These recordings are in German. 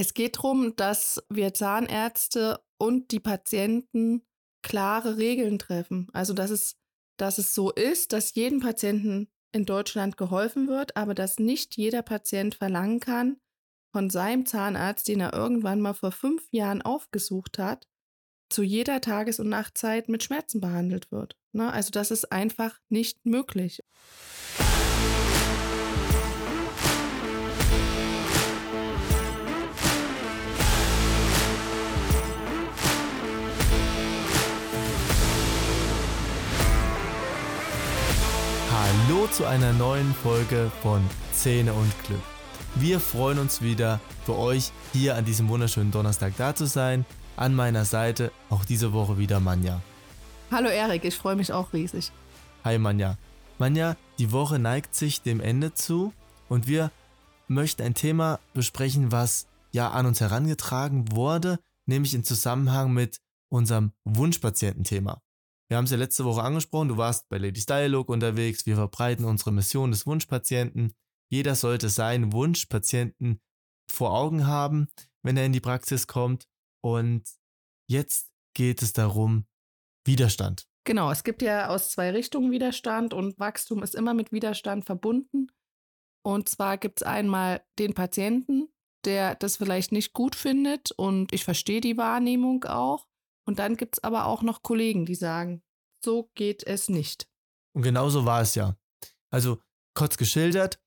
Es geht darum, dass wir Zahnärzte und die Patienten klare Regeln treffen. Also dass es, dass es so ist, dass jedem Patienten in Deutschland geholfen wird, aber dass nicht jeder Patient verlangen kann von seinem Zahnarzt, den er irgendwann mal vor fünf Jahren aufgesucht hat, zu jeder Tages- und Nachtzeit mit Schmerzen behandelt wird. Ne? Also das ist einfach nicht möglich. Hallo zu einer neuen Folge von Zähne und Glück. Wir freuen uns wieder für euch hier an diesem wunderschönen Donnerstag da zu sein. An meiner Seite auch diese Woche wieder Manja. Hallo Erik, ich freue mich auch riesig. Hi Manja. Manja, die Woche neigt sich dem Ende zu und wir möchten ein Thema besprechen, was ja an uns herangetragen wurde, nämlich im Zusammenhang mit unserem Wunschpatiententhema. Wir haben es ja letzte Woche angesprochen, du warst bei Ladies Dialog unterwegs, wir verbreiten unsere Mission des Wunschpatienten. Jeder sollte seinen Wunschpatienten vor Augen haben, wenn er in die Praxis kommt. Und jetzt geht es darum, Widerstand. Genau, es gibt ja aus zwei Richtungen Widerstand und Wachstum ist immer mit Widerstand verbunden. Und zwar gibt es einmal den Patienten, der das vielleicht nicht gut findet und ich verstehe die Wahrnehmung auch. Und dann gibt es aber auch noch Kollegen, die sagen, so geht es nicht. Und genauso war es ja. Also kurz geschildert,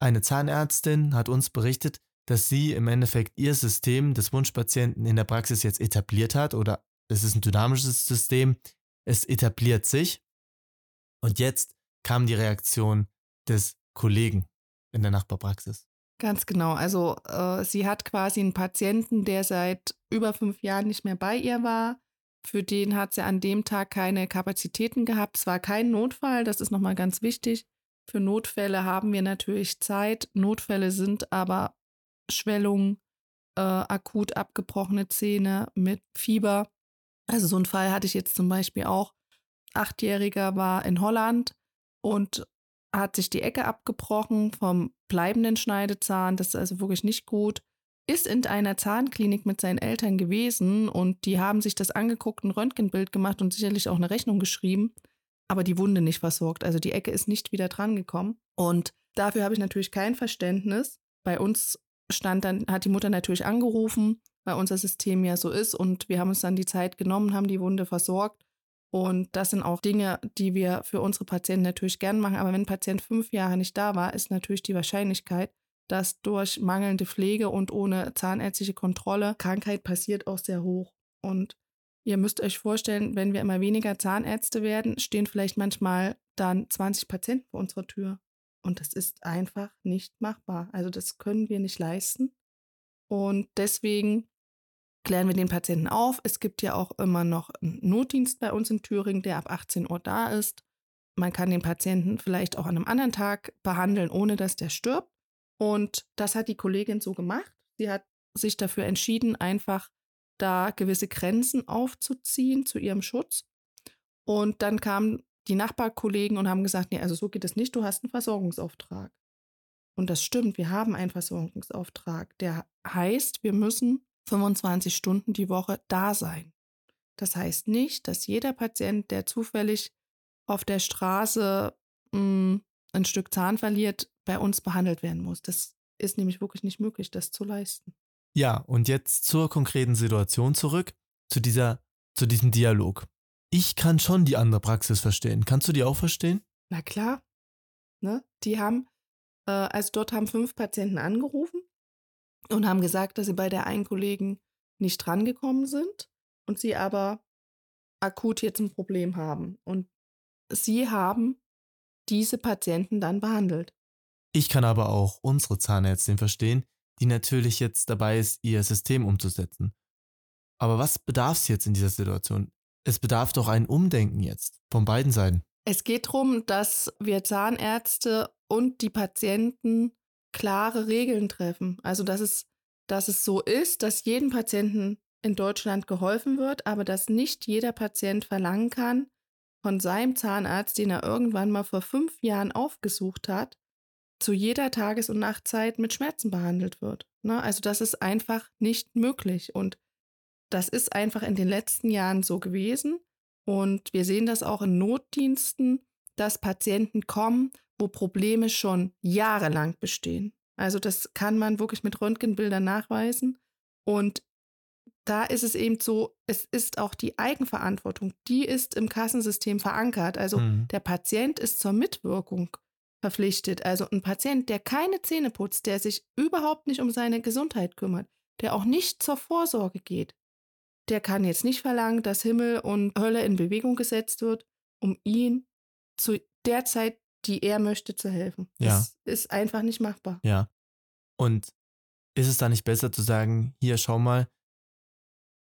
eine Zahnärztin hat uns berichtet, dass sie im Endeffekt ihr System des Wunschpatienten in der Praxis jetzt etabliert hat oder es ist ein dynamisches System, es etabliert sich und jetzt kam die Reaktion des Kollegen in der Nachbarpraxis. Ganz genau. Also äh, sie hat quasi einen Patienten, der seit über fünf Jahren nicht mehr bei ihr war, für den hat sie an dem Tag keine Kapazitäten gehabt. Es war kein Notfall, das ist nochmal ganz wichtig. Für Notfälle haben wir natürlich Zeit. Notfälle sind aber Schwellungen, äh, akut abgebrochene Zähne mit Fieber. Also so einen Fall hatte ich jetzt zum Beispiel auch. Achtjähriger war in Holland und hat sich die Ecke abgebrochen vom bleibenden Schneidezahn. Das ist also wirklich nicht gut ist in einer Zahnklinik mit seinen Eltern gewesen und die haben sich das angeguckt, ein Röntgenbild gemacht und sicherlich auch eine Rechnung geschrieben, aber die Wunde nicht versorgt. Also die Ecke ist nicht wieder drangekommen. Und dafür habe ich natürlich kein Verständnis. Bei uns stand dann, hat die Mutter natürlich angerufen, weil unser System ja so ist und wir haben uns dann die Zeit genommen, haben die Wunde versorgt. Und das sind auch Dinge, die wir für unsere Patienten natürlich gern machen. Aber wenn ein Patient fünf Jahre nicht da war, ist natürlich die Wahrscheinlichkeit, dass durch mangelnde Pflege und ohne zahnärztliche Kontrolle Krankheit passiert auch sehr hoch. Und ihr müsst euch vorstellen, wenn wir immer weniger Zahnärzte werden, stehen vielleicht manchmal dann 20 Patienten vor unserer Tür. Und das ist einfach nicht machbar. Also das können wir nicht leisten. Und deswegen klären wir den Patienten auf. Es gibt ja auch immer noch einen Notdienst bei uns in Thüringen, der ab 18 Uhr da ist. Man kann den Patienten vielleicht auch an einem anderen Tag behandeln, ohne dass der stirbt. Und das hat die Kollegin so gemacht. Sie hat sich dafür entschieden, einfach da gewisse Grenzen aufzuziehen zu ihrem Schutz. Und dann kamen die Nachbarkollegen und haben gesagt, nee, also so geht es nicht, du hast einen Versorgungsauftrag. Und das stimmt, wir haben einen Versorgungsauftrag, der heißt, wir müssen 25 Stunden die Woche da sein. Das heißt nicht, dass jeder Patient, der zufällig auf der Straße mh, hm, ein Stück Zahn verliert, bei uns behandelt werden muss. Das ist nämlich wirklich nicht möglich, das zu leisten. Ja, und jetzt zur konkreten Situation zurück, zu dieser, zu diesem Dialog. Ich kann schon die andere Praxis verstehen. Kannst du die auch verstehen? Na klar. Ne? Die haben, äh, also dort haben fünf Patienten angerufen und haben gesagt, dass sie bei der einen Kollegen nicht drangekommen sind und sie aber akut jetzt ein Problem haben. Und sie haben diese Patienten dann behandelt. Ich kann aber auch unsere Zahnärztin verstehen, die natürlich jetzt dabei ist, ihr System umzusetzen. Aber was bedarf es jetzt in dieser Situation? Es bedarf doch ein Umdenken jetzt von beiden Seiten. Es geht darum, dass wir Zahnärzte und die Patienten klare Regeln treffen. Also dass es, dass es so ist, dass jedem Patienten in Deutschland geholfen wird, aber dass nicht jeder Patient verlangen kann, von seinem Zahnarzt, den er irgendwann mal vor fünf Jahren aufgesucht hat, zu jeder Tages- und Nachtzeit mit Schmerzen behandelt wird. Ne? Also das ist einfach nicht möglich. Und das ist einfach in den letzten Jahren so gewesen. Und wir sehen das auch in Notdiensten, dass Patienten kommen, wo Probleme schon jahrelang bestehen. Also das kann man wirklich mit Röntgenbildern nachweisen. Und da ist es eben so, es ist auch die Eigenverantwortung, die ist im Kassensystem verankert. Also mhm. der Patient ist zur Mitwirkung verpflichtet. Also ein Patient, der keine Zähne putzt, der sich überhaupt nicht um seine Gesundheit kümmert, der auch nicht zur Vorsorge geht, der kann jetzt nicht verlangen, dass Himmel und Hölle in Bewegung gesetzt wird, um ihn zu der Zeit, die er möchte, zu helfen. Ja. Das ist einfach nicht machbar. Ja. Und ist es da nicht besser zu sagen, hier schau mal,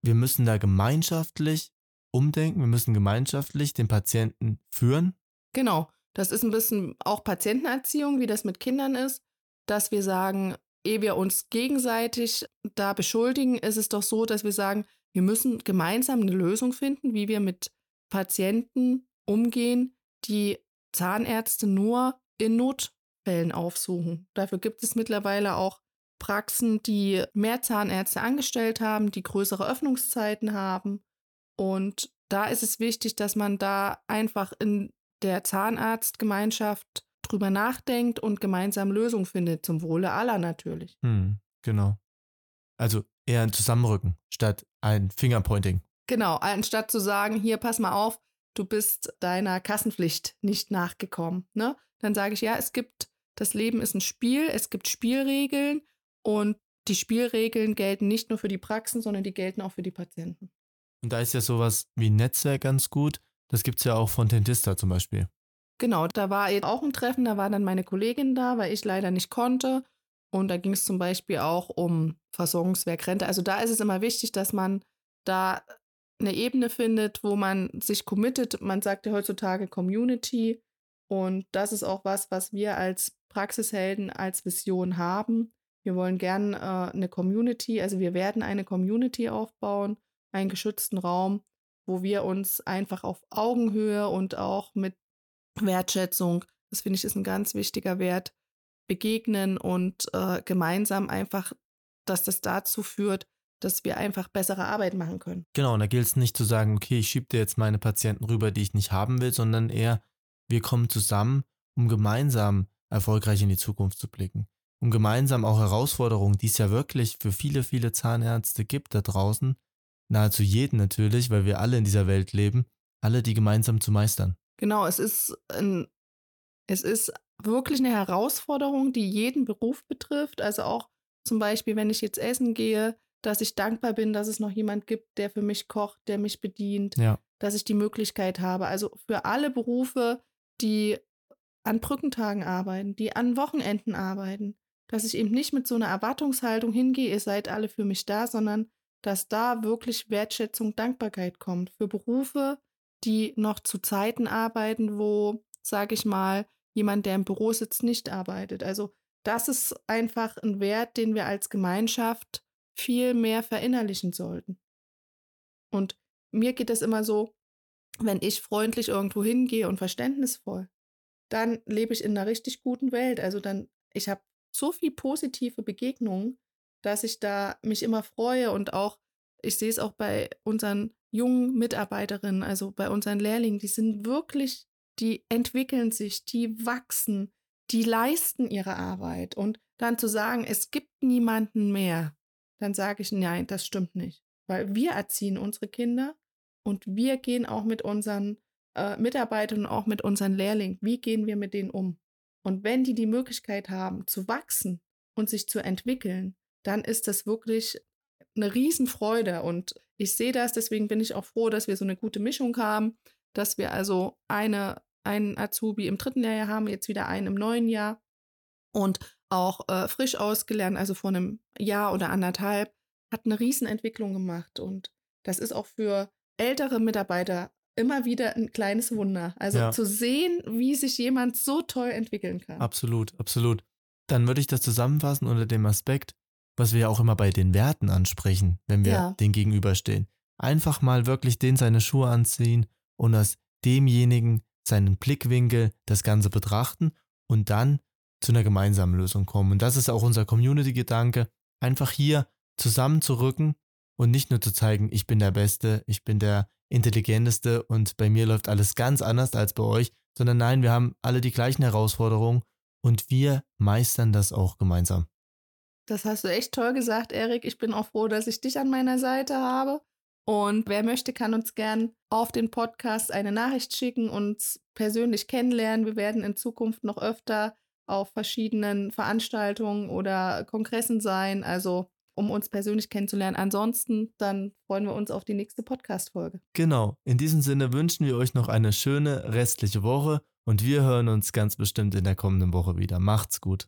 wir müssen da gemeinschaftlich umdenken, wir müssen gemeinschaftlich den Patienten führen? Genau. Das ist ein bisschen auch Patientenerziehung, wie das mit Kindern ist, dass wir sagen, ehe wir uns gegenseitig da beschuldigen, ist es doch so, dass wir sagen, wir müssen gemeinsam eine Lösung finden, wie wir mit Patienten umgehen, die Zahnärzte nur in Notfällen aufsuchen. Dafür gibt es mittlerweile auch Praxen, die mehr Zahnärzte angestellt haben, die größere Öffnungszeiten haben. Und da ist es wichtig, dass man da einfach in der Zahnarztgemeinschaft drüber nachdenkt und gemeinsam Lösungen findet, zum Wohle aller natürlich. Hm, genau. Also eher ein Zusammenrücken statt ein Fingerpointing. Genau, anstatt zu sagen, hier, pass mal auf, du bist deiner Kassenpflicht nicht nachgekommen. Ne? Dann sage ich, ja, es gibt, das Leben ist ein Spiel, es gibt Spielregeln und die Spielregeln gelten nicht nur für die Praxen, sondern die gelten auch für die Patienten. Und da ist ja sowas wie Netzwerk ganz gut. Das gibt es ja auch von Dentista zum Beispiel. Genau, da war eben auch ein Treffen, da war dann meine Kollegin da, weil ich leider nicht konnte. Und da ging es zum Beispiel auch um Versorgungswerk Rente. Also da ist es immer wichtig, dass man da eine Ebene findet, wo man sich committet. Man sagt ja heutzutage Community. Und das ist auch was, was wir als Praxishelden als Vision haben. Wir wollen gern äh, eine Community, also wir werden eine Community aufbauen, einen geschützten Raum, wo wir uns einfach auf Augenhöhe und auch mit Wertschätzung, das finde ich ist ein ganz wichtiger Wert, begegnen und äh, gemeinsam einfach, dass das dazu führt, dass wir einfach bessere Arbeit machen können. Genau, und da gilt es nicht zu sagen, okay, ich schiebe dir jetzt meine Patienten rüber, die ich nicht haben will, sondern eher, wir kommen zusammen, um gemeinsam erfolgreich in die Zukunft zu blicken. Um gemeinsam auch Herausforderungen, die es ja wirklich für viele, viele Zahnärzte gibt da draußen, nahezu jeden natürlich, weil wir alle in dieser Welt leben, alle die gemeinsam zu meistern. Genau, es ist ein, es ist wirklich eine Herausforderung, die jeden Beruf betrifft. Also auch zum Beispiel, wenn ich jetzt essen gehe, dass ich dankbar bin, dass es noch jemand gibt, der für mich kocht, der mich bedient, ja. dass ich die Möglichkeit habe. Also für alle Berufe, die an Brückentagen arbeiten, die an Wochenenden arbeiten, dass ich eben nicht mit so einer Erwartungshaltung hingehe, ihr seid alle für mich da, sondern dass da wirklich Wertschätzung, Dankbarkeit kommt für Berufe, die noch zu Zeiten arbeiten, wo, sage ich mal, jemand, der im Büro sitzt, nicht arbeitet. Also das ist einfach ein Wert, den wir als Gemeinschaft viel mehr verinnerlichen sollten. Und mir geht es immer so, wenn ich freundlich irgendwo hingehe und verständnisvoll, dann lebe ich in einer richtig guten Welt. Also dann, ich habe so viel positive Begegnungen, dass ich da mich immer freue und auch, ich sehe es auch bei unseren jungen Mitarbeiterinnen, also bei unseren Lehrlingen, die sind wirklich, die entwickeln sich, die wachsen, die leisten ihre Arbeit. Und dann zu sagen, es gibt niemanden mehr, dann sage ich, nein, das stimmt nicht. Weil wir erziehen unsere Kinder und wir gehen auch mit unseren äh, Mitarbeitern und auch mit unseren Lehrlingen, wie gehen wir mit denen um? Und wenn die die Möglichkeit haben, zu wachsen und sich zu entwickeln, dann ist das wirklich eine Riesenfreude. Und ich sehe das, deswegen bin ich auch froh, dass wir so eine gute Mischung haben, dass wir also eine, einen Azubi im dritten Lehrjahr haben, jetzt wieder einen im neuen Jahr und auch äh, frisch ausgelernt, also vor einem Jahr oder anderthalb, hat eine Riesenentwicklung gemacht. Und das ist auch für ältere Mitarbeiter immer wieder ein kleines Wunder. Also ja. zu sehen, wie sich jemand so toll entwickeln kann. Absolut, absolut. Dann würde ich das zusammenfassen unter dem Aspekt, was wir ja auch immer bei den Werten ansprechen, wenn wir ja. den gegenüberstehen. Einfach mal wirklich den seine Schuhe anziehen und aus demjenigen seinen Blickwinkel das Ganze betrachten und dann zu einer gemeinsamen Lösung kommen. Und das ist auch unser Community-Gedanke, einfach hier zusammenzurücken und nicht nur zu zeigen, ich bin der Beste, ich bin der Intelligenteste und bei mir läuft alles ganz anders als bei euch, sondern nein, wir haben alle die gleichen Herausforderungen und wir meistern das auch gemeinsam. Das hast du echt toll gesagt, Erik. Ich bin auch froh, dass ich dich an meiner Seite habe. Und wer möchte, kann uns gern auf den Podcast eine Nachricht schicken, uns persönlich kennenlernen. Wir werden in Zukunft noch öfter auf verschiedenen Veranstaltungen oder Kongressen sein, also um uns persönlich kennenzulernen. Ansonsten, dann freuen wir uns auf die nächste Podcast-Folge. Genau. In diesem Sinne wünschen wir euch noch eine schöne restliche Woche und wir hören uns ganz bestimmt in der kommenden Woche wieder. Macht's gut.